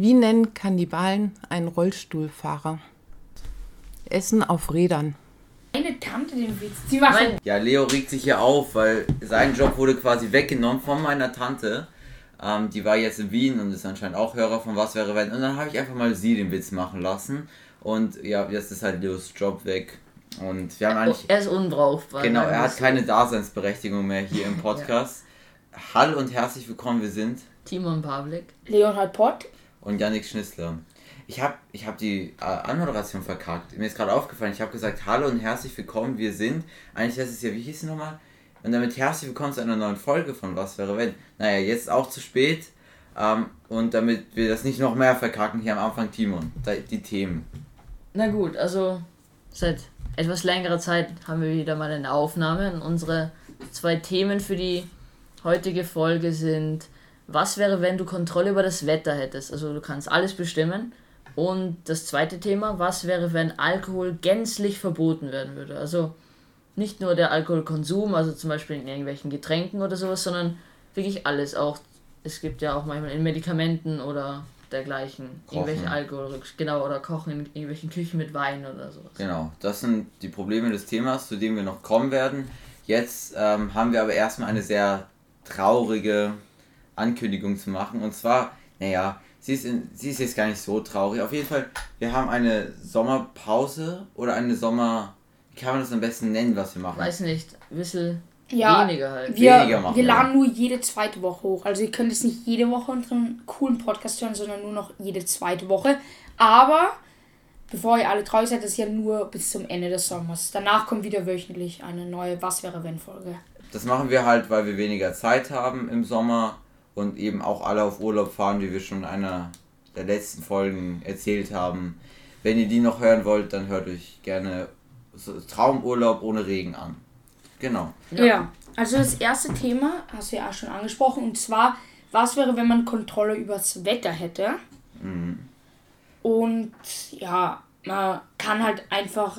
Wie nennen Kannibalen einen Rollstuhlfahrer? Essen auf Rädern. Eine Tante den Witz. Sie war schon. Ja, Leo regt sich hier auf, weil sein Job wurde quasi weggenommen von meiner Tante. Ähm, die war jetzt in Wien und ist anscheinend auch Hörer von Was wäre wenn. Und dann habe ich einfach mal sie den Witz machen lassen. Und ja, jetzt ist halt Leos Job weg. Und wir haben eigentlich. Er ist unbrauchbar. Genau, sagen er hat keine Daseinsberechtigung mehr hier im Podcast. Hallo und herzlich willkommen, wir sind Timon Pavlik. Leonhard Pott. Und Yannick Schnitzler. Ich habe ich hab die äh, Anmoderation verkackt. Mir ist gerade aufgefallen, ich habe gesagt, hallo und herzlich willkommen, wir sind. Eigentlich heißt es ja, wie hieß es nochmal? Und damit herzlich willkommen zu einer neuen Folge von Was wäre wenn. Naja, jetzt auch zu spät. Ähm, und damit wir das nicht noch mehr verkacken, hier am Anfang Timon. Die Themen. Na gut, also seit etwas längerer Zeit haben wir wieder mal eine Aufnahme. Und unsere zwei Themen für die heutige Folge sind, was wäre, wenn du Kontrolle über das Wetter hättest? Also du kannst alles bestimmen. Und das zweite Thema, was wäre, wenn Alkohol gänzlich verboten werden würde? Also nicht nur der Alkoholkonsum, also zum Beispiel in irgendwelchen Getränken oder sowas, sondern wirklich alles. Auch es gibt ja auch manchmal in Medikamenten oder dergleichen irgendwelche Kochen. Alkohol, genau, oder kochen in irgendwelchen Küchen mit Wein oder sowas. Genau, das sind die Probleme des Themas, zu denen wir noch kommen werden. Jetzt ähm, haben wir aber erstmal eine sehr traurige Ankündigung zu machen. Und zwar, naja, sie ist, in, sie ist jetzt gar nicht so traurig. Auf jeden Fall, wir haben eine Sommerpause oder eine Sommer... Wie kann man das am besten nennen, was wir machen? Weiß nicht, ein bisschen Ja, weniger halt. Wir, Weniger machen wir wir. laden nur jede zweite Woche hoch. Also ihr könnt jetzt nicht jede Woche unseren coolen Podcast hören, sondern nur noch jede zweite Woche. Aber bevor ihr alle traurig seid, das ist ja nur bis zum Ende des Sommers. Danach kommt wieder wöchentlich eine neue Was wäre wenn Folge. Das machen wir halt, weil wir weniger Zeit haben im Sommer und eben auch alle auf Urlaub fahren, wie wir schon in einer der letzten Folgen erzählt haben. Wenn ihr die noch hören wollt, dann hört euch gerne Traumurlaub ohne Regen an. Genau. Ja. Also das erste Thema hast du ja auch schon angesprochen und zwar was wäre, wenn man Kontrolle übers Wetter hätte? Und ja, man kann halt einfach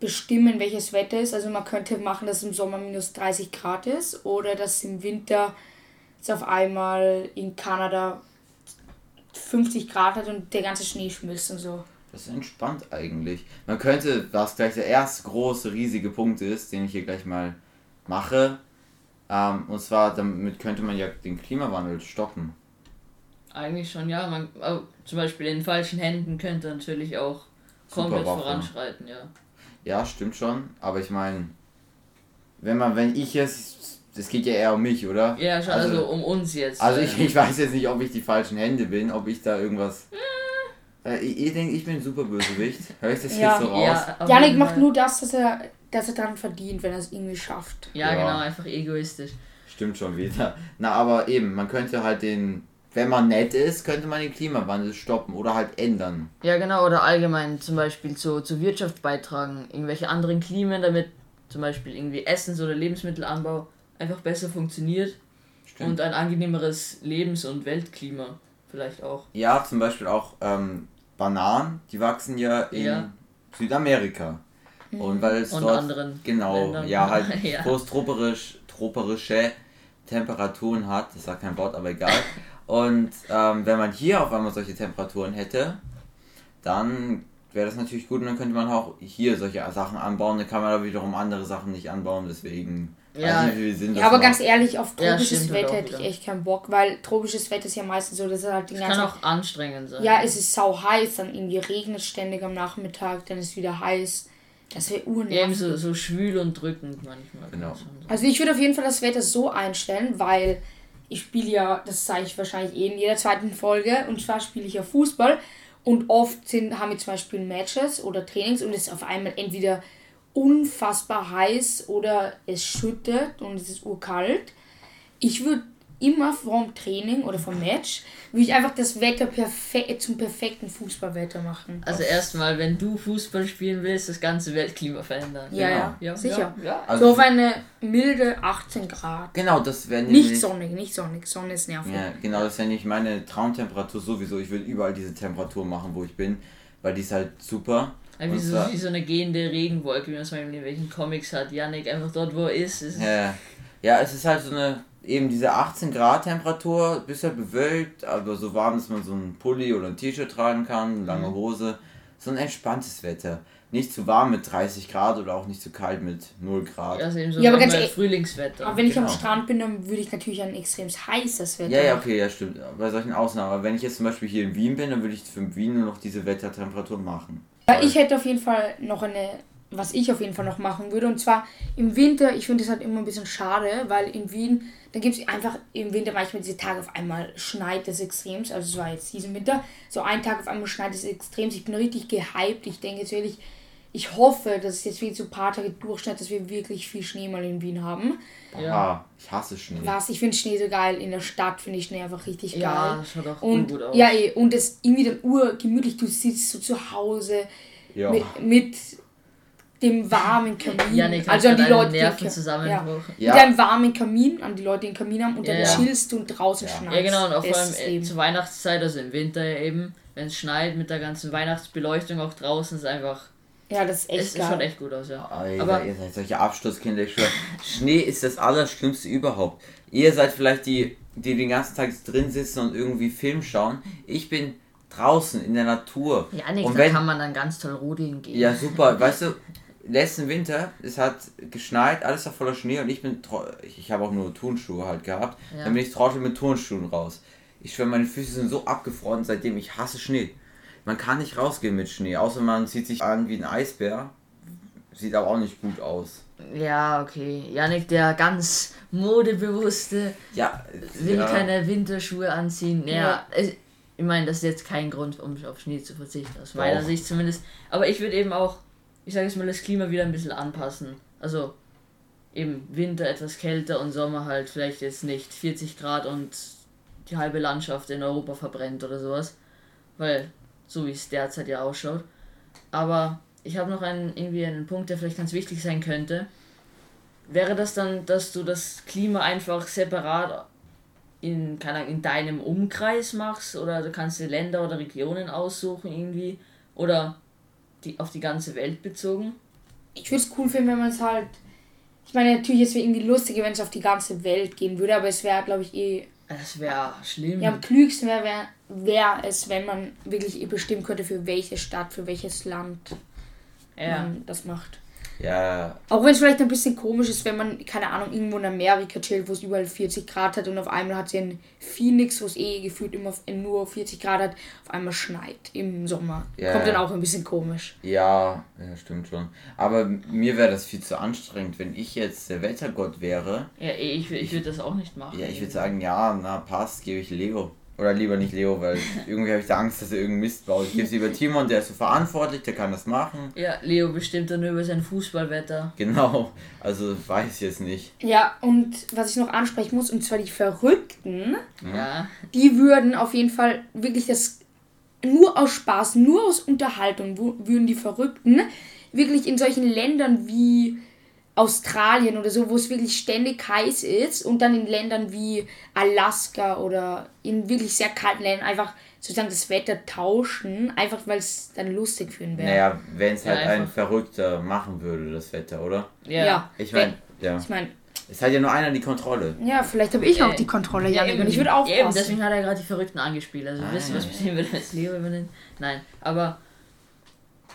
bestimmen, welches Wetter ist. Also man könnte machen, dass im Sommer minus 30 Grad ist oder dass im Winter es auf einmal in Kanada 50 Grad hat und der ganze Schnee schmilzt und so. Das ist entspannt eigentlich. Man könnte, was gleich der erste große, riesige Punkt ist, den ich hier gleich mal mache, ähm, und zwar damit könnte man ja den Klimawandel stoppen. Eigentlich schon, ja. Man, aber zum Beispiel in falschen Händen könnte natürlich auch komplett voranschreiten, ja. Ja, stimmt schon, aber ich meine, wenn man, wenn ich jetzt, das geht ja eher um mich, oder? Ja, schon, also, um uns jetzt. Also äh, ich, ich weiß jetzt nicht, ob ich die falschen Hände bin, ob ich da irgendwas. Äh, ich, ich denke, ich bin ein super Bösewicht. Hör ich das Ja. jetzt so raus? ja, Janik macht nur das, dass er, dass er daran verdient, wenn er es irgendwie schafft. Ja, Ja. genau, einfach egoistisch. Stimmt schon wieder. Na, aber eben, man könnte halt den, wenn man nett ist, könnte man den Klimawandel stoppen oder halt ändern. Ja, genau, oder allgemein zum Beispiel zu, zur Wirtschaft beitragen, irgendwelche anderen Klimen, damit zum Beispiel irgendwie Essens- oder Lebensmittelanbau einfach besser funktioniert Stimmt. und ein angenehmeres Lebens- und Weltklima vielleicht auch. Ja, zum Beispiel auch ähm, Bananen, die wachsen ja in Ja. Südamerika. Und weil es Und dort anderen genau, Ländern. ja halt Ja. großtroperisch, troperische Temperaturen hat, das sagt kein Wort, aber egal. Und ähm, wenn man hier auf einmal solche Temperaturen hätte, dann wäre das natürlich gut und dann könnte man auch hier solche Sachen anbauen, dann kann man aber wiederum andere Sachen nicht anbauen, deswegen Ja. das Ja, aber ganz ehrlich, auf Ja, tropisches stimmt halt Wetter hätte ich echt keinen Bock, weil tropisches Wetter ist ja meistens so, dass es halt den ganzen kann auch anstrengend sein. Ja, es ist sau heiß, dann irgendwie regnet ständig am Nachmittag, dann ist es wieder heiß. Das wäre Ja, eben urnervig. so, so schwül und drückend manchmal. Genau. es. Also ich würde auf jeden Fall das Wetter so einstellen, weil ich spiele ja, das zeige ich wahrscheinlich eh in jeder zweiten Folge, und zwar spiele ich ja Fußball und oft sind, haben wir zum Beispiel Matches oder Trainings und es ist auf einmal entweder unfassbar heiß oder es schüttet und es ist urkalt. Ich würde immer vorm Training oder vom Match, würde ich einfach das Wetter perfekt zum perfekten Fußballwetter machen. Also erstmal, wenn du Fußball spielen willst, das ganze Weltklima verändern. Ja, Genau. ja, Ja, sicher. Ja, ja. Also so auf eine milde 18 Grad. genau, das wäre Nicht sonnig, nicht sonnig. Sonne ist nervig. Ja, genau, das ja nicht meine Traumtemperatur sowieso. Ich will überall diese Temperatur machen, wo ich bin, weil die ist halt super. Wie, so, wie so eine gehende Regenwolke, wie man es mal in irgendwelchen Comics hat. Yannick einfach dort, wo er ist. ist Ja, Ja, es ist halt so eine, eben diese 18 Grad Temperatur, bisschen bewölkt, aber so warm, dass man so einen Pulli oder ein T-Shirt tragen kann, lange Hose. So ein entspanntes Wetter. Nicht zu warm mit 30 Grad oder auch nicht zu kalt mit 0 Grad. Ja, also eben so Ja, aber ganz ehrlich- Frühlingswetter. Aber wenn ich am Genau. Strand bin, dann würde ich natürlich ein extrem heißes Wetter. Ja, ja, okay, ja, stimmt. Bei solchen Ausnahmen. Aber wenn ich jetzt zum Beispiel hier in Wien bin, dann würde ich für Wien nur noch diese Wettertemperatur machen. Ja, ich hätte auf jeden Fall noch eine, was ich auf jeden Fall noch machen würde. Und zwar im Winter, ich finde es halt immer ein bisschen schade, weil in Wien, da gibt es einfach im Winter manchmal diese Tage auf einmal schneit es extremst. Also es war jetzt diesen Winter, so ein Tag auf einmal schneit es extremst. Ich bin richtig gehypt. Ich denke jetzt wirklich, ich hoffe, dass es jetzt so ein paar Tage durchschneit, dass wir wirklich viel Schnee mal in Wien haben. Ja. Ah, ich hasse Schnee. Was, ich finde Schnee so geil. In der Stadt finde ich Schnee einfach richtig geil. ja, schaut auch Und, gut aus. ja, eh, und es irgendwie dann urgemütlich, du sitzt so zu Hause Ja. mit, mit dem warmen Kamin. Janik hat also an die Leute, die- Nervenzusammenbruch. Ja. Ja. Mit einem warmen Kamin, an die Leute, die einen Kamin haben und dann Ja, ja. chillst du und draußen Ja. schneit Ja, genau, und auch vor allem Bestes äh, Leben. zur Weihnachtszeit, also im Winter ja eben, wenn es schneit mit der ganzen Weihnachtsbeleuchtung auch draußen, ist einfach, Ja, das ist echt es geil. schaut echt gut aus, ja. Alter, Aber ihr seid solche Absturzkinder, ich schwör. Schnee ist das Allerschlimmste überhaupt. Ihr seid vielleicht die, die den ganzen Tag drin sitzen und irgendwie Film schauen. Ich bin draußen in der Natur. Janik, und da wenn, kann man dann ganz toll rodeln gehen. Ja, super. Weißt du, letzten Winter, es hat geschneit, alles war voller Schnee und ich bin, ich habe auch nur Turnschuhe halt gehabt. Ja. Dann bin ich trotzdem mit Turnschuhen raus. Ich schwöre, meine Füße sind so abgefroren, seitdem ich hasse Schnee. Man kann nicht rausgehen mit Schnee, außer man zieht sich an wie ein Eisbär. Sieht aber auch nicht gut aus. Ja, okay. Janik, der ganz modebewusste, Ja, will ja. keine Winterschuhe anziehen. Ja, Ja. ich meine, das ist jetzt kein Grund, um auf Schnee zu verzichten, aus meiner Doch. Sicht zumindest. Aber ich würde eben auch, ich sage jetzt mal, das Klima wieder ein bisschen anpassen. Also eben Winter etwas kälter und Sommer halt vielleicht jetzt nicht 40 Grad und die halbe Landschaft in Europa verbrennt oder sowas. Weil, so wie es derzeit ja ausschaut. Aber ich habe noch einen, irgendwie einen Punkt, der vielleicht ganz wichtig sein könnte. Wäre das dann, dass du das Klima einfach separat in, keine Ahnung, in deinem Umkreis machst oder du kannst dir Länder oder Regionen aussuchen irgendwie oder die, auf die ganze Welt bezogen? Ich würde es cool finden, wenn man es halt. Ich meine, natürlich, es wäre irgendwie lustiger, wenn es auf die ganze Welt gehen würde, aber es wäre, glaube ich, eh. Das wäre schlimm. Ja, am klügsten wäre wär, wär es, wenn man wirklich bestimmen könnte, für welche Stadt, für welches Land Ja. man das macht. Ja, Auch wenn es vielleicht ein bisschen komisch ist, wenn man, keine Ahnung, irgendwo in Amerika chillt, wo es überall 40 Grad hat und auf einmal hat sie in Phoenix, wo es eh gefühlt immer nur 40 Grad hat, auf einmal schneit im Sommer. Ja, Kommt dann auch ein bisschen komisch. ja, ja, stimmt schon. Aber mir wäre das viel zu anstrengend, wenn ich jetzt der Wettergott wäre. Ja, eh, ich, wür- ich würde das auch nicht machen. Ja, ich würde sagen, ja, na passt, gebe ich Leo. Oder lieber nicht Leo, weil irgendwie habe ich da Angst, dass er irgendeinen Mist baut. Ich gebe es lieber Timon, der ist so verantwortlich, der kann das machen. Ja, Leo bestimmt dann nur über sein Fußballwetter. Genau, also weiß ich jetzt nicht. Ja, und was ich noch ansprechen muss, und zwar die Verrückten, Ja. die würden auf jeden Fall wirklich das nur aus Spaß, nur aus Unterhaltung, würden die Verrückten wirklich in solchen Ländern wie Australien oder so, wo es wirklich ständig heiß ist und dann in Ländern wie Alaska oder in wirklich sehr kalten Ländern einfach sozusagen das Wetter tauschen, einfach weil es dann lustig für ihn wäre. Naja, wenn es Ja, halt ein einfach. Verrückter machen würde, das Wetter, oder? Ja. Ja, Ich meine, ja. ich meine, Es hat ja nur einer die Kontrolle. ja, vielleicht habe ich auch Äh, die Kontrolle, Ja, Janik, eben. und ich würde Ja, Eben, aufpassen. deswegen hat er gerade die Verrückten angespielt. Also, Ah, wisst ihr, was ja. passieren würde, wenn es Leo übernimmt? Nein, aber.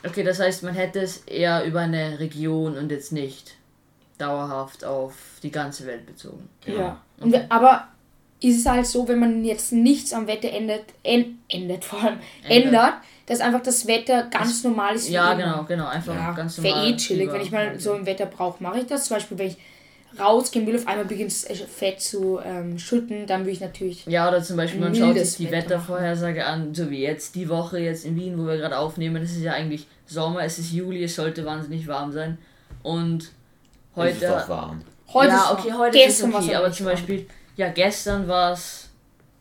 Okay, das heißt, man hätte es eher über eine Region und jetzt nicht dauerhaft auf die ganze Welt bezogen. Ja. Und aber ist es halt so, wenn man jetzt nichts am Wetter ändert, en, ändert vor allem, Ändert. ändert, dass einfach das Wetter ganz normal ist. wie Ja, immer. genau, genau. Einfach Ja, ganz wäre normal. eh chillig. Wenn ich mal so im Wetter brauche, mache ich das. Zum Beispiel, wenn ich rausgehen will, auf einmal beginnt es Fett zu ähm, schütten, dann würde ich natürlich. Ja, oder zum Beispiel, man Ein schaut sich die Wetter Wettervorhersage an, so wie jetzt die Woche jetzt in Wien, wo wir gerade aufnehmen. Es ist ja eigentlich Sommer, es ist Juli, es sollte wahnsinnig warm sein. Und Es ist heute. doch warm. Heute ja, ist okay, warm. heute ist es okay, aber zum warm. Beispiel, ja, gestern war es,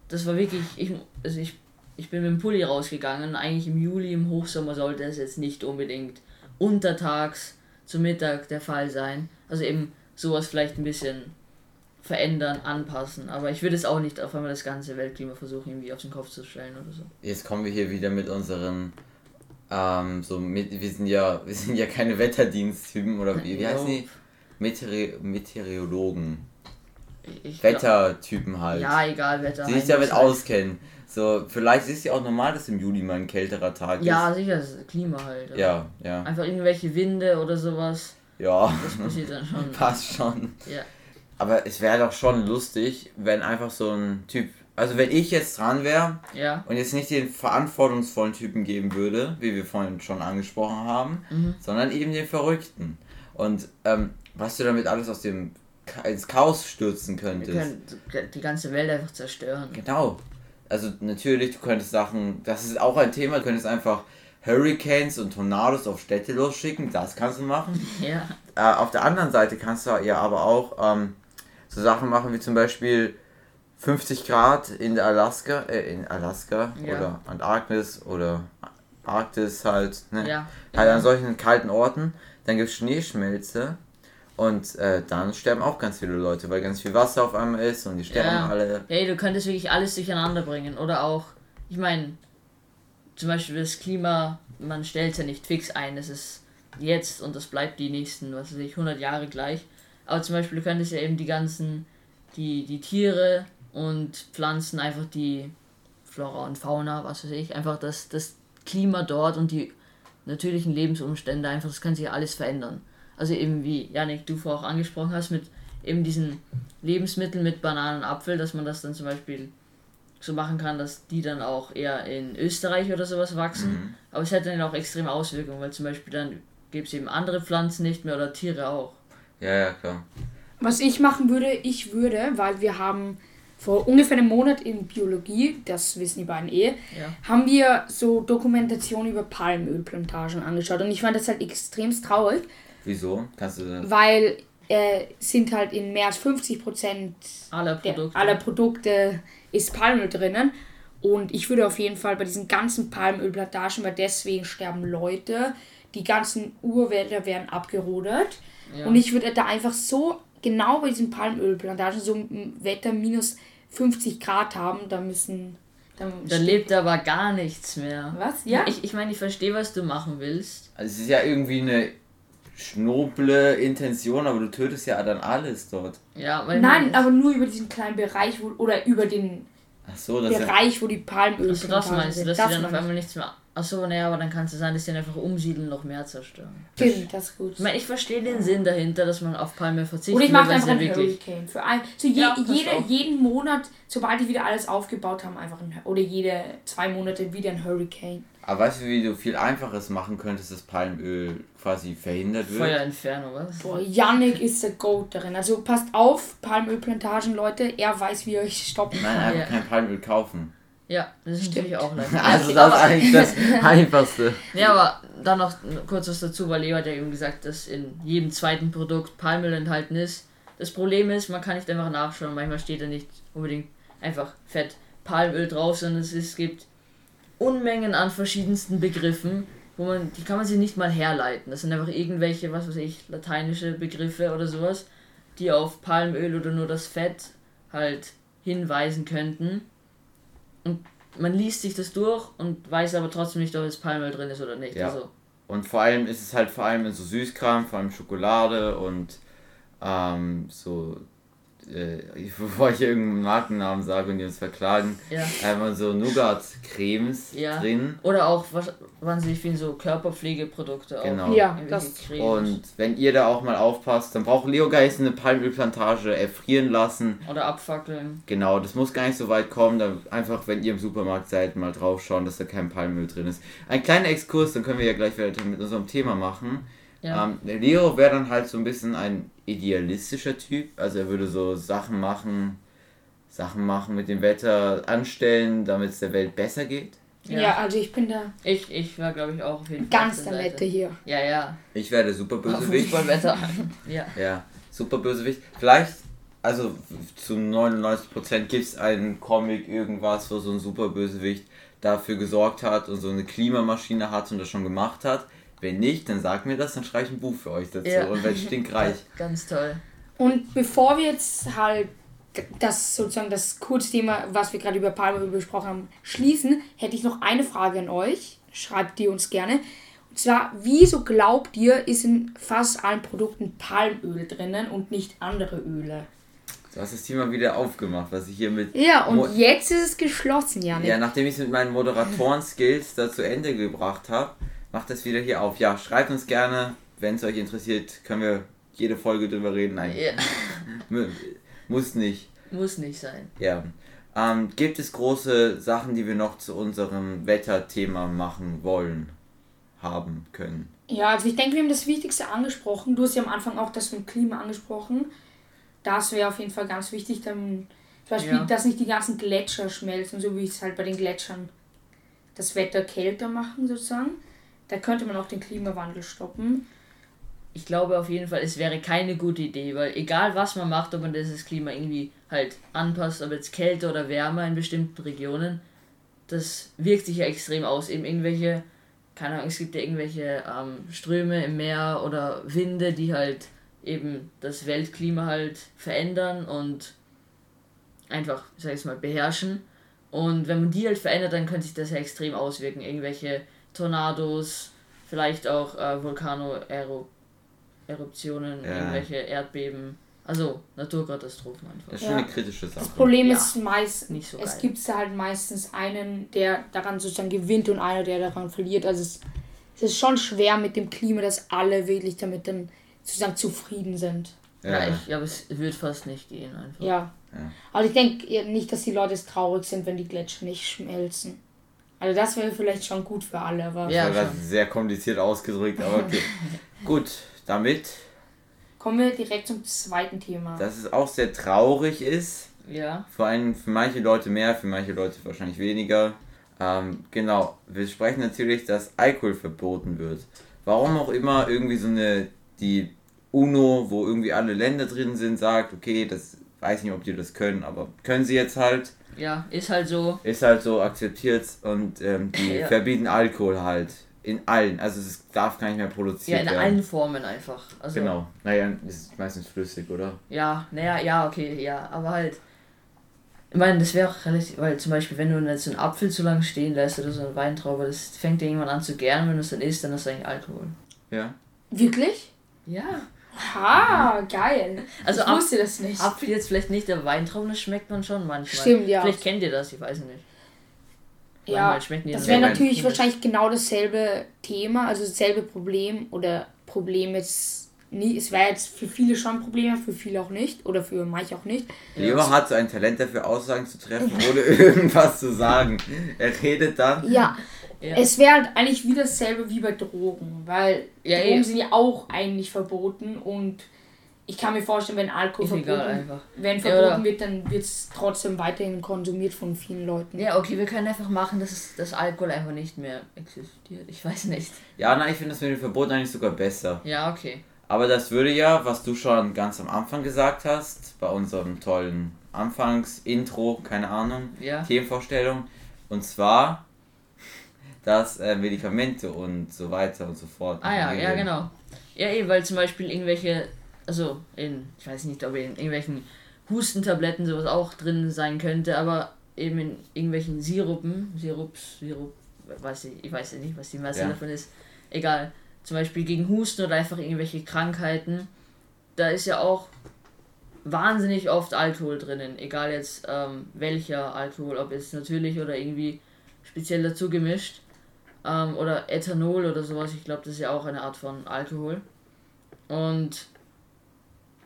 das war wirklich, ich, also ich, ich bin mit dem Pulli rausgegangen. Eigentlich im Juli, im Hochsommer sollte es jetzt nicht unbedingt untertags zu Mittag der Fall sein. Also eben sowas vielleicht ein bisschen verändern, anpassen. Aber ich würde es auch nicht auf einmal das ganze Weltklima versuchen, irgendwie auf den Kopf zu stellen oder so. Jetzt kommen wir hier wieder mit unseren, ähm, so mit, wir sind ja, wir sind ja keine Wetterdiensttypen oder wie, wie heißen die? Meteore, Meteorologen. Ich, Wettertypen halt. Ja, egal, Wetter. Die sich damit auskennen. So, vielleicht ist es ja auch normal, dass im Juli mal ein kälterer Tag ist. Ja, sicher, das ist Klima halt. Ja, ja. Einfach irgendwelche Winde oder sowas. Ja, Das passiert dann schon. passt schon. Ja. Aber es wäre doch schon lustig, wenn einfach so ein Typ. Also, wenn ich jetzt dran wäre Ja. und jetzt nicht den verantwortungsvollen Typen geben würde, wie wir vorhin schon angesprochen haben, Mhm. sondern eben den Verrückten. Und ähm, was du damit alles aus dem ins Chaos stürzen Wir könntest. können die ganze Welt einfach zerstören. Genau. Also natürlich, du könntest Sachen, das ist auch ein Thema, du könntest einfach Hurricanes und Tornados auf Städte losschicken, das kannst du machen. Ja. Äh, auf der anderen Seite kannst du ja aber auch ähm, so Sachen machen wie zum Beispiel 50 Grad in der Alaska, äh, in Alaska Ja. oder Antarktis oder Arktis halt, ne? Ja. Halt an solchen kalten Orten, dann gibt es Schneeschmelze und äh, dann sterben auch ganz viele Leute, weil ganz viel Wasser auf einmal ist und die sterben Ja. alle. Hey, du könntest wirklich alles durcheinander bringen. Oder auch, ich meine, zum Beispiel das Klima, man stellt es ja nicht fix ein. Es ist jetzt und das bleibt die nächsten, was weiß ich, 100 Jahre gleich. Aber zum Beispiel, du könntest ja eben die ganzen, die, die Tiere und Pflanzen, einfach die Flora und Fauna, was weiß ich, einfach das, das Klima dort und die natürlichen Lebensumstände, einfach, das kann sich ja alles verändern. Also eben wie, Janik, du vorher auch angesprochen hast, mit eben diesen Lebensmitteln mit Bananen und Apfel, dass man das dann zum Beispiel so machen kann, dass die dann auch eher in Österreich oder sowas wachsen. Aber es hätte dann auch extreme Auswirkungen, weil zum Beispiel dann gibt es eben andere Pflanzen nicht mehr oder Tiere auch. Ja, ja, klar. Was ich machen würde, ich würde, weil wir haben vor ungefähr einem Monat in Biologie, das wissen die beiden eh, Ja. haben wir so Dokumentation über Palmölplantagen angeschaut. Und ich fand das halt extremst traurig, Wieso? Kannst du das? weil äh, sind halt in mehr als 50 Prozent Aller der, Produkte. aller Produkte ist Palmöl drinnen. Und ich würde auf jeden Fall bei diesen ganzen Palmölplantagen, weil deswegen sterben Leute, die ganzen Urwälder werden abgerodet. Ja. Und ich würde da einfach so genau bei diesen Palmölplantagen so ein Wetter minus 50 Grad haben, da müssen. Da da lebt aber gar nichts mehr. Was? Ja? Ich, ich meine, ich verstehe, was du machen willst. Also es ist ja irgendwie eine schnoble Intention, aber du tötest ja dann alles dort. Ja, weil Nein, aber nur über diesen kleinen Bereich wo, oder über den Ach so, das ist ja, Bereich, wo die Also Palmölplantagen das meinst du, sind. dass Das die dann auf einmal nichts mehr. Achso, naja, aber dann kann es ja sein, dass die dann einfach umsiedeln noch mehr zerstören. ich. Stimmt, das ist gut. Ich meine, ich verstehe den Sinn dahinter, dass man auf Palme verzichtet. Oder ich mache einfach sie einen wirklich. Hurricane. Für ein, so je, Ja, jede, jeden Monat, sobald die wieder alles aufgebaut haben, einfach ein Oder jede zwei Monate wieder ein Hurricane. Aber weißt du, wie du viel einfaches machen könntest, dass Palmöl quasi verhindert wird? Feuerinferno, was? Boah, Yannick ist der Goat darin. Also passt auf, Palmölplantagen, Leute. Er weiß, wie ihr euch stoppen Nein, kann. einfach Ja. kein Palmöl kaufen. Ja, das ist natürlich auch leicht. Also das ist eigentlich das Einfachste. Ja, aber dann noch kurz was dazu, weil Leo hat ja eben gesagt, dass in jedem zweiten Produkt Palmöl enthalten ist. Das Problem ist, man kann nicht einfach nachschauen, manchmal steht da nicht unbedingt einfach fett Palmöl drauf, sondern es, ist, es gibt Unmengen an verschiedensten Begriffen, wo man, die kann man sich nicht mal herleiten. Das sind einfach irgendwelche, was weiß ich, lateinische Begriffe oder sowas, die auf Palmöl oder nur das Fett halt hinweisen könnten. Und man liest sich das durch und weiß aber trotzdem nicht, ob es Palmöl drin ist oder nicht. Ja. Also, Und vor allem ist es halt vor allem in so Süßkram, vor allem Schokolade und ähm, so, äh, bevor ich irgendeinen Markennamen sage und die uns verklagen, ja. einmal so Nougat-Cremes Ja. drin. Oder auch was, wahnsinnig viel so Körperpflegeprodukte auch. Genau. Ja, Irgendwelche das. Cremes. Und wenn ihr da auch mal aufpasst, dann braucht Leo Geist eine Palmölplantage erfrieren lassen. Oder abfackeln. Genau, das muss gar nicht so weit kommen. Dann einfach, wenn ihr im Supermarkt seid, mal drauf schauen, dass da kein Palmöl drin ist. Ein kleiner Exkurs, dann können wir ja gleich weiter mit unserem Thema machen. Ja. Ähm, Leo wäre dann halt so ein bisschen ein idealistischer Typ. Also er würde so Sachen machen, Sachen machen mit dem Wetter anstellen, damit es der Welt besser geht. Ja. Ja. also ich bin da Ich, ich war, glaube ich, auch auf jeden Fall. ganz der Nette hier. Ja, ja. Ich wäre der Auf Superbösewicht. Fußballwetter. ja. Ja, super Bösewicht. Vielleicht, also zu 99% gibt es einen Comic, irgendwas, wo so ein super Bösewicht dafür gesorgt hat und so eine Klimamaschine hat und das schon gemacht hat. Wenn nicht, dann sagt mir das, dann schreibe ich ein Buch für euch dazu Ja. und werde stinkreich. Ganz toll. Und bevor wir jetzt halt das sozusagen das Kurzthema, was wir gerade über Palmöl besprochen haben, schließen, hätte ich noch eine Frage an euch. Schreibt die uns gerne. Und zwar, wieso glaubt ihr, ist in fast allen Produkten Palmöl drinnen und nicht andere Öle? Du hast das Thema wieder aufgemacht, was ich hier mit. Ja, und Mo- jetzt ist es geschlossen, Janik. Ja, nachdem ich es mit meinen Moderatoren-Skills da zu Ende gebracht habe, macht das wieder hier auf. Ja, schreibt uns gerne, wenn es euch interessiert, können wir jede Folge drüber reden. Nein, Ja, mu- muss nicht. muss nicht sein. Ja. Ähm, gibt es große Sachen, die wir noch zu unserem Wetterthema machen wollen, haben können? Ja, also ich denke, wir haben das Wichtigste angesprochen. Du hast ja am Anfang auch das mit dem Klima angesprochen. Das wäre auf jeden Fall ganz wichtig, dann zum Beispiel, Ja. dass nicht die ganzen Gletscher schmelzen, so wie es halt bei den Gletschern das Wetter kälter machen sozusagen. Da könnte man auch den Klimawandel stoppen. Ich glaube auf jeden Fall, es wäre keine gute Idee, weil egal was man macht, ob man dieses Klima irgendwie halt anpasst, ob jetzt kälter oder wärmer in bestimmten Regionen, das wirkt sich ja extrem aus. Eben irgendwelche, keine Ahnung, es gibt ja irgendwelche ähm, Ströme im Meer oder Winde, die halt eben das Weltklima halt verändern und einfach, sag ich mal, beherrschen. Und wenn man die halt verändert, dann könnte sich das ja extrem auswirken. Irgendwelche Tornados, vielleicht auch äh, Vulkano-Eruptionen, Ja. irgendwelche Erdbeben. Also Naturkatastrophen einfach. Das ist schon Ja. eine kritische Sache. Das Problem Ja. ist meist, Nicht so es gibt halt meistens einen, der daran sozusagen gewinnt und einer, der daran verliert. Also es, es ist schon schwer mit dem Klima, dass alle wirklich damit dann sozusagen zufrieden sind. Ja, ich, ja, aber es wird fast nicht gehen einfach. Ja. Ja. Aber ich denke nicht, dass die Leute traurig sind, wenn die Gletscher nicht schmelzen. Also das wäre vielleicht schon gut für alle, aber Ja, das war schon. sehr kompliziert ausgedrückt, aber okay. Gut, damit, kommen wir direkt zum zweiten Thema. dass es auch sehr traurig ist, Ja, vor allem für manche Leute mehr, für manche Leute wahrscheinlich weniger. Ähm, genau, wir sprechen natürlich, dass Alkohol verboten wird. Warum auch immer irgendwie so eine, die UNO, wo irgendwie alle Länder drin sind, sagt, okay, das weiß nicht, ob die das können, aber können sie jetzt halt, ja, ist halt so. ist halt so akzeptiert und ähm, die Ja. verbieten Alkohol halt in allen, also es darf gar nicht mehr produziert Ja, in werden. allen Formen einfach. Also, Genau, naja, ist meistens flüssig, oder? Ja, naja, ja, okay, ja, aber halt. Ich meine, das wäre auch relativ, weil zum Beispiel, wenn du jetzt einen Apfel zu lange stehen lässt oder so eine Weintraube, das fängt dir irgendwann an zu gären, wenn du es dann isst, dann ist das eigentlich Alkohol. Ja. Wirklich? Ja. Ha, geil. Also ich wusste das nicht. Apfel jetzt vielleicht nicht, aber Weintrauben, das schmeckt man schon manchmal. Stimmt, ja. Vielleicht kennt ihr das, ich weiß nicht. ja, Manchmal schmecken die das wäre natürlich wahrscheinlich genau dasselbe Thema, also dasselbe Problem oder Problem jetzt nie. Es wäre jetzt für viele schon ein Problem, für viele auch nicht oder für manche auch nicht. Leo hat so ein Talent dafür, Aussagen zu treffen, ohne irgendwas zu sagen. Er redet dann. Ja, Ja. es wäre halt eigentlich wieder dasselbe wie bei Drogen, weil Ja, Drogen ja. sind ja auch eigentlich verboten und ich kann mir vorstellen, wenn Alkohol verboten, wenn verboten wird, dann wird es trotzdem weiterhin konsumiert von vielen Leuten. Ja, okay, wir können einfach machen, dass es, dass Alkohol einfach nicht mehr existiert. Ich weiß nicht. Ja, nein, ich finde das mit dem Verbot eigentlich sogar besser. Ja, okay. Aber das würde ja, was du schon ganz am Anfang gesagt hast, bei unserem tollen Anfangs-Intro, keine Ahnung, Ja. Themenvorstellung, und zwar, dass äh, Medikamente und so weiter und so fort. Ah ja, ja genau. Ja, eh, weil zum Beispiel irgendwelche, also in, ich weiß nicht, ob in irgendwelchen Hustentabletten sowas auch drin sein könnte, aber eben in irgendwelchen Sirupen, Sirups, Sirup, weiß ich, ich weiß ja nicht, was die Masse Ja. davon ist. Egal. Zum Beispiel gegen Husten oder einfach irgendwelche Krankheiten. Da ist ja auch wahnsinnig oft Alkohol drinnen. Egal jetzt ähm, welcher Alkohol, ob jetzt natürlich oder irgendwie speziell dazu gemischt. Ähm, oder Ethanol oder sowas. Ich glaube, das ist ja auch eine Art von Alkohol. Und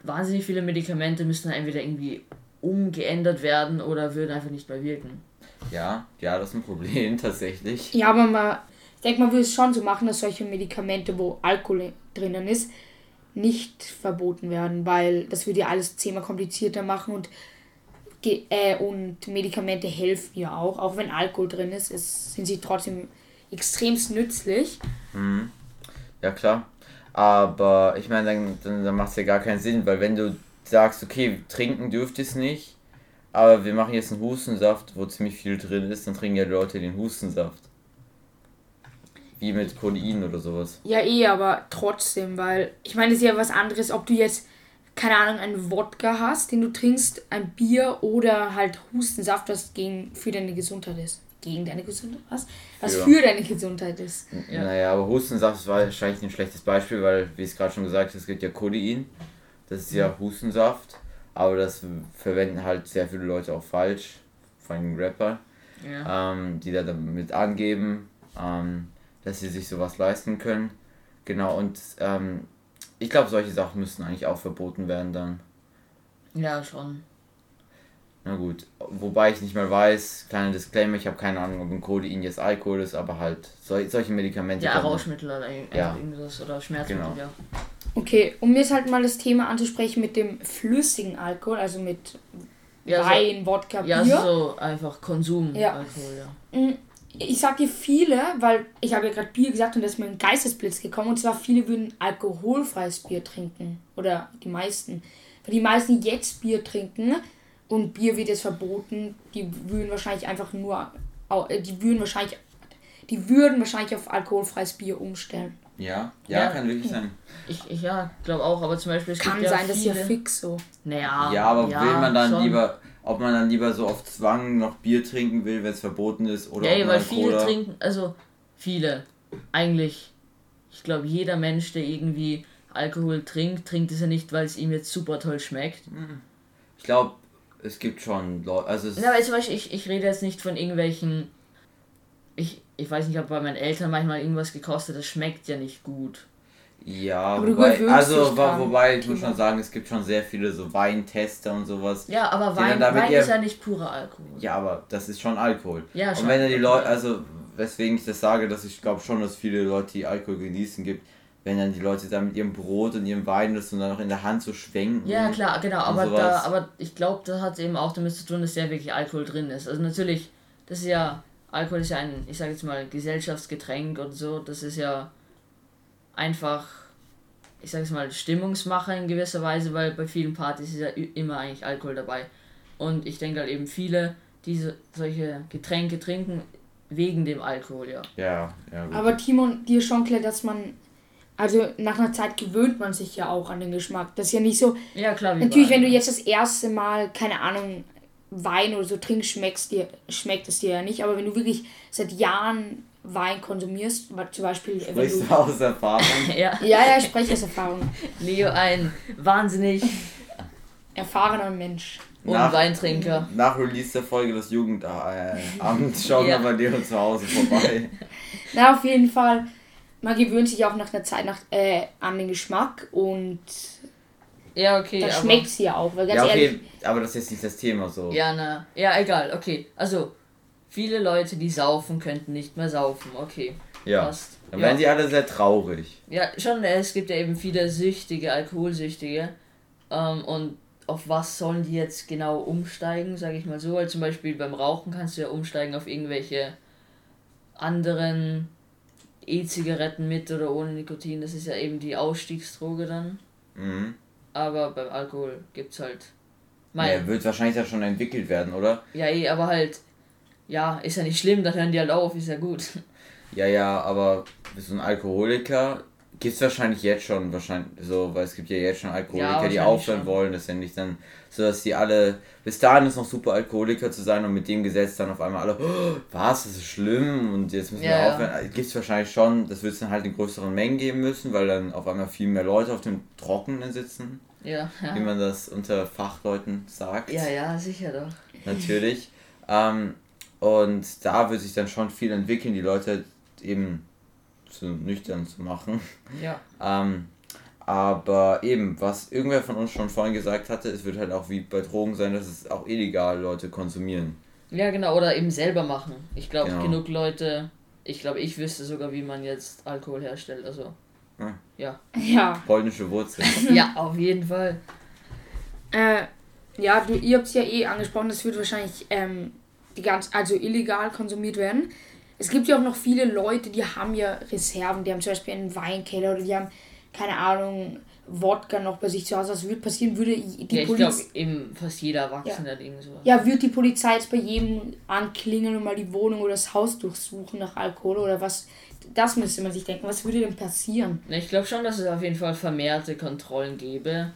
wahnsinnig viele Medikamente müssen dann entweder irgendwie umgeändert werden oder würden einfach nicht mehr wirken. Ja, ja, das ist ein Problem tatsächlich. Ja, aber mal, ich denke, man will es schon so machen, dass solche Medikamente, wo Alkohol drinnen ist, nicht verboten werden, weil das würde ja alles zehnmal komplizierter machen und, ge- äh, und Medikamente helfen ja auch. Auch wenn Alkohol drin ist, ist sind sie trotzdem extremst nützlich. Mhm. Ja, klar. Aber ich meine, dann, dann, dann macht es ja gar keinen Sinn, weil wenn du sagst, okay, trinken dürft ihr es nicht, aber wir machen jetzt einen Hustensaft, wo ziemlich viel drin ist, dann trinken ja die Leute den Hustensaft. Wie mit Codein oder sowas. Ja, eh, aber trotzdem, weil ich meine, es ist ja was anderes, ob du jetzt, keine Ahnung, einen Wodka hast, den du trinkst, ein Bier oder halt Hustensaft, was gegen, für deine Gesundheit ist. Gegen deine Gesundheit? Was? Was Ja. für deine Gesundheit ist. Ja. Naja, aber Hustensaft war wahrscheinlich ein schlechtes Beispiel, weil, wie ich es gerade schon gesagt habe, es gibt ja Codein. Das ist ja Hustensaft. aber das verwenden halt sehr viele Leute auch falsch, vor allem Rapper, Ja. ähm, die da damit angeben, ähm, dass sie sich sowas leisten können. Genau, und ähm, ich glaube, solche Sachen müssten eigentlich auch verboten werden dann. ja, schon. Na gut, wobei ich nicht mal weiß, kleiner Disclaimer, ich habe keine Ahnung, ob ein Codein jetzt Alkohol ist, aber halt sol solche Medikamente. Ja, Rauschmittel oder Ja. irgendwas oder Schmerzmittel, Genau. ja. Okay, um jetzt halt mal das Thema anzusprechen mit dem flüssigen Alkohol, also mit Ja, so- Wein, Wodka, Ja, Bier. so einfach Konsum Ja. Alkohol, ja. Mm, Ich sag dir viele, weil ich habe ja gerade Bier gesagt und da ist mir ein Geistesblitz gekommen. Und zwar viele würden alkoholfreies Bier trinken. Oder die meisten. Weil die meisten jetzt Bier trinken und Bier wird jetzt verboten, die würden wahrscheinlich einfach nur, äh, die würden wahrscheinlich, die würden wahrscheinlich auf alkoholfreies Bier umstellen. Ja, ja, Ja. kann wirklich sein. Ich, ich ja, glaube auch, aber zum Beispiel es Kann gibt ja sein, das ist ja fix so. Naja, Ja, aber will man dann schon. lieber, ob man dann lieber so auf Zwang noch Bier trinken will, wenn es verboten ist, oder Ja, ob weil viele Cola. trinken, also viele, eigentlich, ich glaube, jeder Mensch, der irgendwie Alkohol trinkt, trinkt es ja nicht, weil es ihm jetzt super toll schmeckt. Ich glaube, es gibt schon Leute, also Ja, weil zum Beispiel, ich, ich rede jetzt nicht von irgendwelchen. Ich, ich weiß nicht, ob bei meinen Eltern manchmal irgendwas gekostet, das schmeckt ja nicht gut. ja, Aber wobei, also dran, wobei ich muss schon sagen, es gibt schon sehr viele so Weintester und sowas. Ja, aber Wein, Wein ist ja nicht purer Alkohol. Ja, aber das ist schon Alkohol. Ja, Und schon. wenn dann die Leute, also weswegen ich das sage, dass ich glaube schon, dass viele Leute, die Alkohol genießen, gibt, wenn dann die Leute da mit ihrem Brot und ihrem Wein das und dann noch in der Hand so schwenken. Ja, klar, genau, aber da, aber ich glaube, das hat eben auch damit zu tun, dass ja wirklich Alkohol drin ist. Also natürlich, das ist ja, Alkohol ist ja ein, ich sage jetzt mal, Gesellschaftsgetränk und so, das ist ja einfach, ich sage jetzt mal, Stimmungsmacher in gewisser Weise, weil bei vielen Partys ist ja immer eigentlich Alkohol dabei. Und ich denke halt eben viele, diese solche Getränke trinken wegen dem Alkohol, ja. Ja, ja, gut. Aber Timon, dir ist schon klar, dass man, also nach einer Zeit gewöhnt man sich ja auch an den Geschmack. Das ist ja nicht so, Ja, klar, wie Natürlich, wenn du jetzt das erste Mal, keine Ahnung, Wein oder so trinkst, schmeckst dir, schmeckt es dir ja nicht. Aber wenn du wirklich seit Jahren Wein konsumierst, zum Beispiel, wenn Sprichst du. aus Erfahrung? Ja, Ja, ja, ich spreche aus Erfahrung. Leo, ein wahnsinnig Erfahrener Mensch. und Nach- Weintrinker. Nach Release der Folge des Jugendamt schauen Ja. wir bei dir zu Hause vorbei. Na, auf jeden Fall, man gewöhnt sich auch nach einer Zeit nach, äh, an den Geschmack und Ja, okay. da aber- schmeckt es ja auch. Weil ganz ja, ehrlich, okay, aber das ist jetzt nicht das Thema so. Ja, na. Ja, egal, okay. Also, viele Leute, die saufen, könnten nicht mehr saufen. Okay. Ja. Passt. Dann ja. werden die alle sehr traurig. ja, schon, es gibt ja eben viele Süchtige, Alkoholsüchtige. Ähm, und auf was sollen die jetzt genau umsteigen, sage ich mal so? Weil zum Beispiel beim Rauchen kannst du ja umsteigen auf irgendwelche anderen E-Zigaretten mit oder ohne Nikotin. Das ist ja eben die Ausstiegsdroge dann. Mhm. Aber beim Alkohol gibt's halt. Ja, Mein, wird wahrscheinlich ja schon entwickelt werden, oder? Ja, eh, aber halt, ja, ist ja nicht schlimm, dann hören die halt auf, ist ja gut. Ja, ja, aber so ein Alkoholiker gibt es wahrscheinlich jetzt schon, wahrscheinlich so, weil es gibt ja jetzt schon Alkoholiker, Ja, die aufhören schon. wollen. Das ist ja nicht dann so, dass die alle, bis dahin ist noch super Alkoholiker zu sein und mit dem Gesetz dann auf einmal alle, oh, was, das ist schlimm und jetzt müssen Ja, wir ja. aufhören. Gibt es wahrscheinlich schon, das wird es dann halt in größeren Mengen geben müssen, weil dann auf einmal viel mehr Leute auf dem Trockenen sitzen, Ja, wie ja. man das unter Fachleuten sagt. Ja, ja, sicher doch. natürlich. ähm, und da wird sich dann schon viel entwickeln, die Leute eben zu nüchtern zu machen. Ja. Ähm, aber eben, was irgendwer von uns schon vorhin gesagt hatte, es wird halt auch wie bei Drogen sein, dass es auch illegal Leute konsumieren. Ja, genau, oder eben selber machen. Ich glaube, Genau. genug Leute, ich glaube, ich wüsste sogar, wie man jetzt Alkohol herstellt, also. Ja. Ja. ja. Polnische Wurzeln. Ja, auf jeden Fall. Äh, ja, du, ihr habt es ja eh angesprochen, das wird wahrscheinlich ähm, die ganz, also illegal konsumiert werden. Es gibt ja auch noch viele Leute, die haben ja Reserven, die haben zum Beispiel einen Weinkeller oder die haben, keine Ahnung, Wodka noch bei sich zu Hause. Was würde passieren, würde die ja, ich glaube, Polizei. eben fast jeder Erwachsene hat irgend sowas. Ja, wird die Polizei jetzt bei jedem anklingeln und mal die Wohnung oder das Haus durchsuchen nach Alkohol oder was? Das müsste man sich denken. Was würde denn passieren? Ne, Ich glaube schon, dass es auf jeden Fall vermehrte Kontrollen gäbe.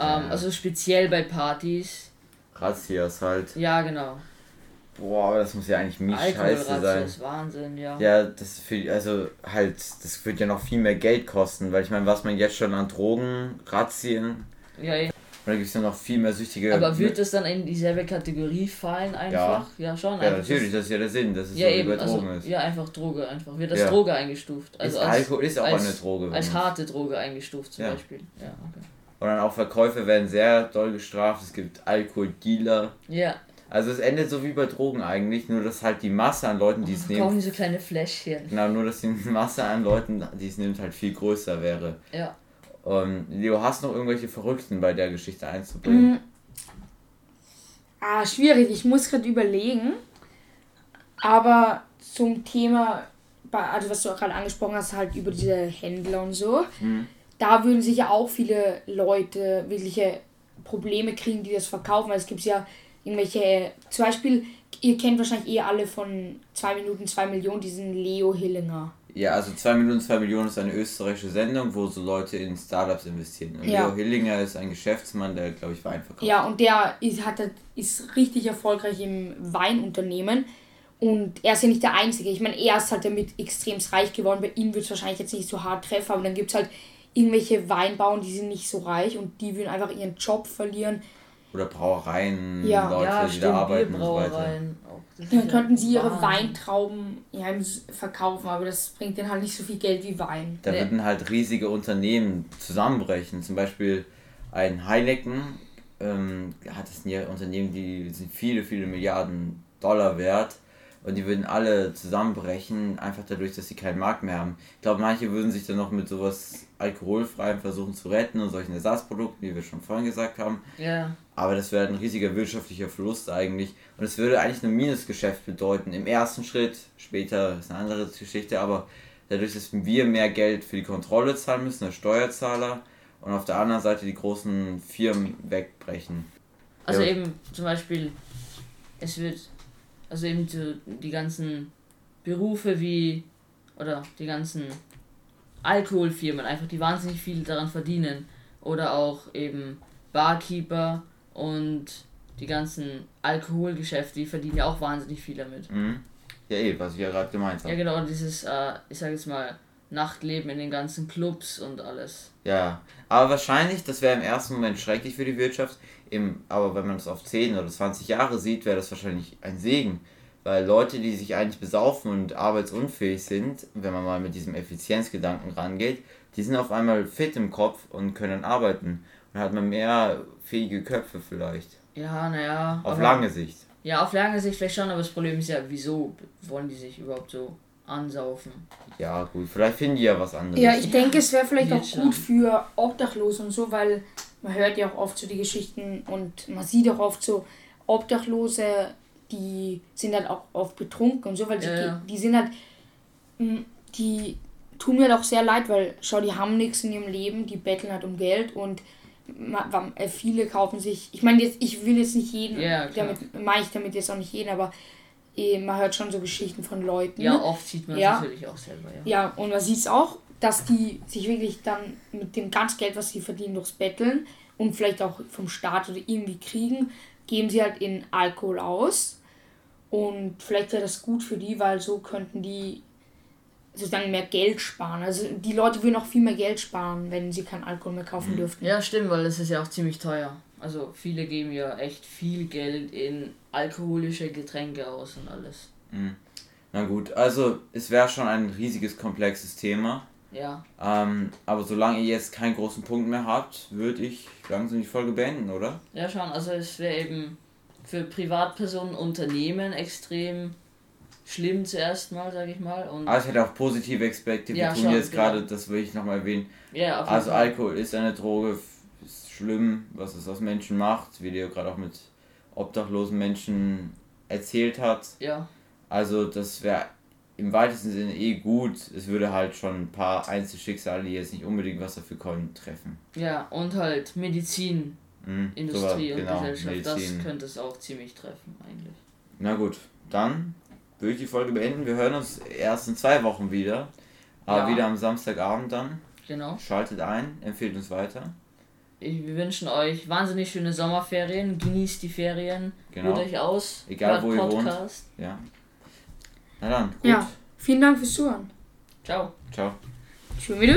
Ähm, also speziell bei Partys. Razzias halt. Ja, genau. Boah, aber das muss ja eigentlich mies scheiße sein. ist Wahnsinn, ja. Ja, das für also halt, das wird ja noch viel mehr Geld kosten, weil ich meine, was man jetzt schon an Drogen, Razzien, Ja, eh. dann gibt es ja noch viel mehr süchtige. Aber wird das dann in dieselbe Kategorie fallen einfach? Ja, schon. Ja, natürlich, das ist ja der Sinn, dass es Ja, so eben, bei also, Drogen ist. ja, einfach Droge, einfach. Wird als Ja. Droge eingestuft. Also ist als, Alkohol ist auch als, eine Droge. Als harte Droge eingestuft zum Ja. Beispiel. Ja, okay. Und dann auch Verkäufe werden sehr doll gestraft. Es gibt Alkoholdealer. Ja, Also es endet so wie bei Drogen eigentlich, nur dass halt die Masse an Leuten, die es kaufen nehmen, so kleine Fläschchen. genau, nur dass die Masse an Leuten, die es nimmt, halt viel größer wäre. Ja. Und Leo, hast du noch irgendwelche Verrückten bei der Geschichte einzubringen? Mm. Ah, schwierig. Ich muss gerade überlegen. Aber zum Thema, bei- also was du auch gerade angesprochen hast, halt über diese Händler und so, Mhm. da würden sich ja auch viele Leute wirkliche Probleme kriegen, die das verkaufen. Weil es gibt ja irgendwelche, zum Beispiel, ihr kennt wahrscheinlich eh alle von 2 Minuten 2 Millionen, diesen Leo Hillinger. Ja, also 2 Millionen, 2 Millionen ist eine österreichische Sendung, wo so Leute in Startups investieren. Und Ja. Leo Hillinger ist ein Geschäftsmann, der, glaube ich, Wein verkauft. Ja, und der ist, hat, ist richtig erfolgreich im Weinunternehmen. Und er ist ja nicht der Einzige. Ich meine, er ist halt damit extrem reich geworden. Bei ihm wird es wahrscheinlich jetzt nicht so hart treffen, aber dann gibt es halt irgendwelche Weinbauern, die sind nicht so reich und die würden einfach ihren Job verlieren. Oder Brauereien, Ja. Leute, ja, die da stimmt, arbeiten und so weiter. Dann könnten sie ihre Wahnsinn. Weintrauben ja, verkaufen, aber das bringt denen halt nicht so viel Geld wie Wein. Da Nee. würden halt riesige Unternehmen zusammenbrechen. Zum Beispiel ein Heineken ähm, hat es ein Unternehmen, die sind viele, viele Milliarden Dollar wert. Und die würden alle zusammenbrechen, einfach dadurch, dass sie keinen Markt mehr haben. Ich glaube, manche würden sich dann noch mit sowas alkoholfreiem versuchen zu retten und solchen Ersatzprodukten, wie wir schon vorhin gesagt haben. Ja, Aber das wäre ein riesiger wirtschaftlicher Verlust eigentlich. Und es würde eigentlich ein Minusgeschäft bedeuten. Im ersten Schritt, später ist eine andere Geschichte, aber dadurch, dass wir mehr Geld für die Kontrolle zahlen müssen, der Steuerzahler, und auf der anderen Seite die großen Firmen wegbrechen. also Ja. eben zum Beispiel, es wird, also eben so die ganzen Berufe wie, oder die ganzen Alkoholfirmen, einfach die wahnsinnig viel daran verdienen. Oder auch eben Barkeeper und die ganzen Alkoholgeschäfte, die verdienen ja auch wahnsinnig viel damit. Mhm. Ja, eh, was ich ja gerade gemeint Ja habe. genau, dieses, äh, ich sag jetzt mal, Nachtleben in den ganzen Clubs und alles. Ja, aber wahrscheinlich, das wäre im ersten Moment schrecklich für die Wirtschaft, im, aber wenn man es auf 10 oder 20 Jahre sieht, wäre das wahrscheinlich ein Segen. Weil Leute, die sich eigentlich besaufen und arbeitsunfähig sind, wenn man mal mit diesem Effizienzgedanken rangeht, die sind auf einmal fit im Kopf und können arbeiten. Und hat man mehr fähige Köpfe vielleicht. Ja, naja. Auf lange Sicht. Ja, auf lange Sicht vielleicht schon, aber das Problem ist ja, wieso wollen die sich überhaupt so ansaufen? Ja, gut, vielleicht finden die ja was anderes. Ja, ich denke, es wäre vielleicht auch gut für Obdachlose und so, weil man hört ja auch oft so die Geschichten und man sieht auch oft so Obdachlose, die sind halt auch oft betrunken und so, weil die, Ja, die sind halt, mh, die tun mir halt auch sehr leid, weil schau, die haben nichts in ihrem Leben, die betteln halt um Geld und äh, viele kaufen sich, ich meine jetzt, ich will jetzt nicht jeden, Ja, klar. damit meine ich damit jetzt auch nicht jeden, aber man hört schon so Geschichten von Leuten. Ja, oft sieht man Ja. natürlich auch selber, ja. Ja, und man sieht es auch, dass die sich wirklich dann mit dem ganz Geld, was sie verdienen, durchs Betteln und vielleicht auch vom Staat oder irgendwie kriegen, geben sie halt in Alkohol aus. Und vielleicht wäre das gut für die, weil so könnten die sozusagen mehr Geld sparen. Also die Leute würden auch viel mehr Geld sparen, wenn sie keinen Alkohol mehr kaufen dürften. Ja, stimmt, weil das ist ja auch ziemlich teuer. Also viele geben ja echt viel Geld in alkoholische Getränke aus und alles. Na gut, also es wäre schon ein riesiges, komplexes Thema. Ja, Ähm, aber solange ihr jetzt keinen großen Punkt mehr habt, würde ich langsam die Folge beenden, oder? ja schon, also es wäre eben für Privatpersonen, Unternehmen extrem schlimm zuerst mal, sag ich mal. Und Aber es hätte auch positive Aspekte. Wir Ja, tun schon, jetzt genau. gerade, das will ich nochmal erwähnen. ja, Also Fall. Alkohol ist eine Droge, ist schlimm, was es aus Menschen macht, wie dir gerade auch mit obdachlosen Menschen erzählt hat. Ja, Also das wäre im weitesten Sinne eh gut. Es würde halt schon ein paar Einzelschicksale, die jetzt nicht unbedingt was dafür können, treffen. ja, und halt Medizin, Mhm, Industrie sowas, und genau, Gesellschaft, das Medizin. könnte es auch ziemlich treffen eigentlich. Na gut, dann würde ich die Folge beenden. Wir hören uns erst in zwei Wochen wieder. Aber Ja. wieder am Samstagabend dann. Genau. Schaltet ein, empfehlt uns weiter. Ich, wir wünschen euch wahnsinnig schöne Sommerferien. Genießt die Ferien. Genau. Ruht euch aus. Egal, wo ihr wohnt. Podcast. Ja. Na dann, gut. Ja. Vielen Dank fürs Zuhören. Ciao. Ciao. Schön wieder.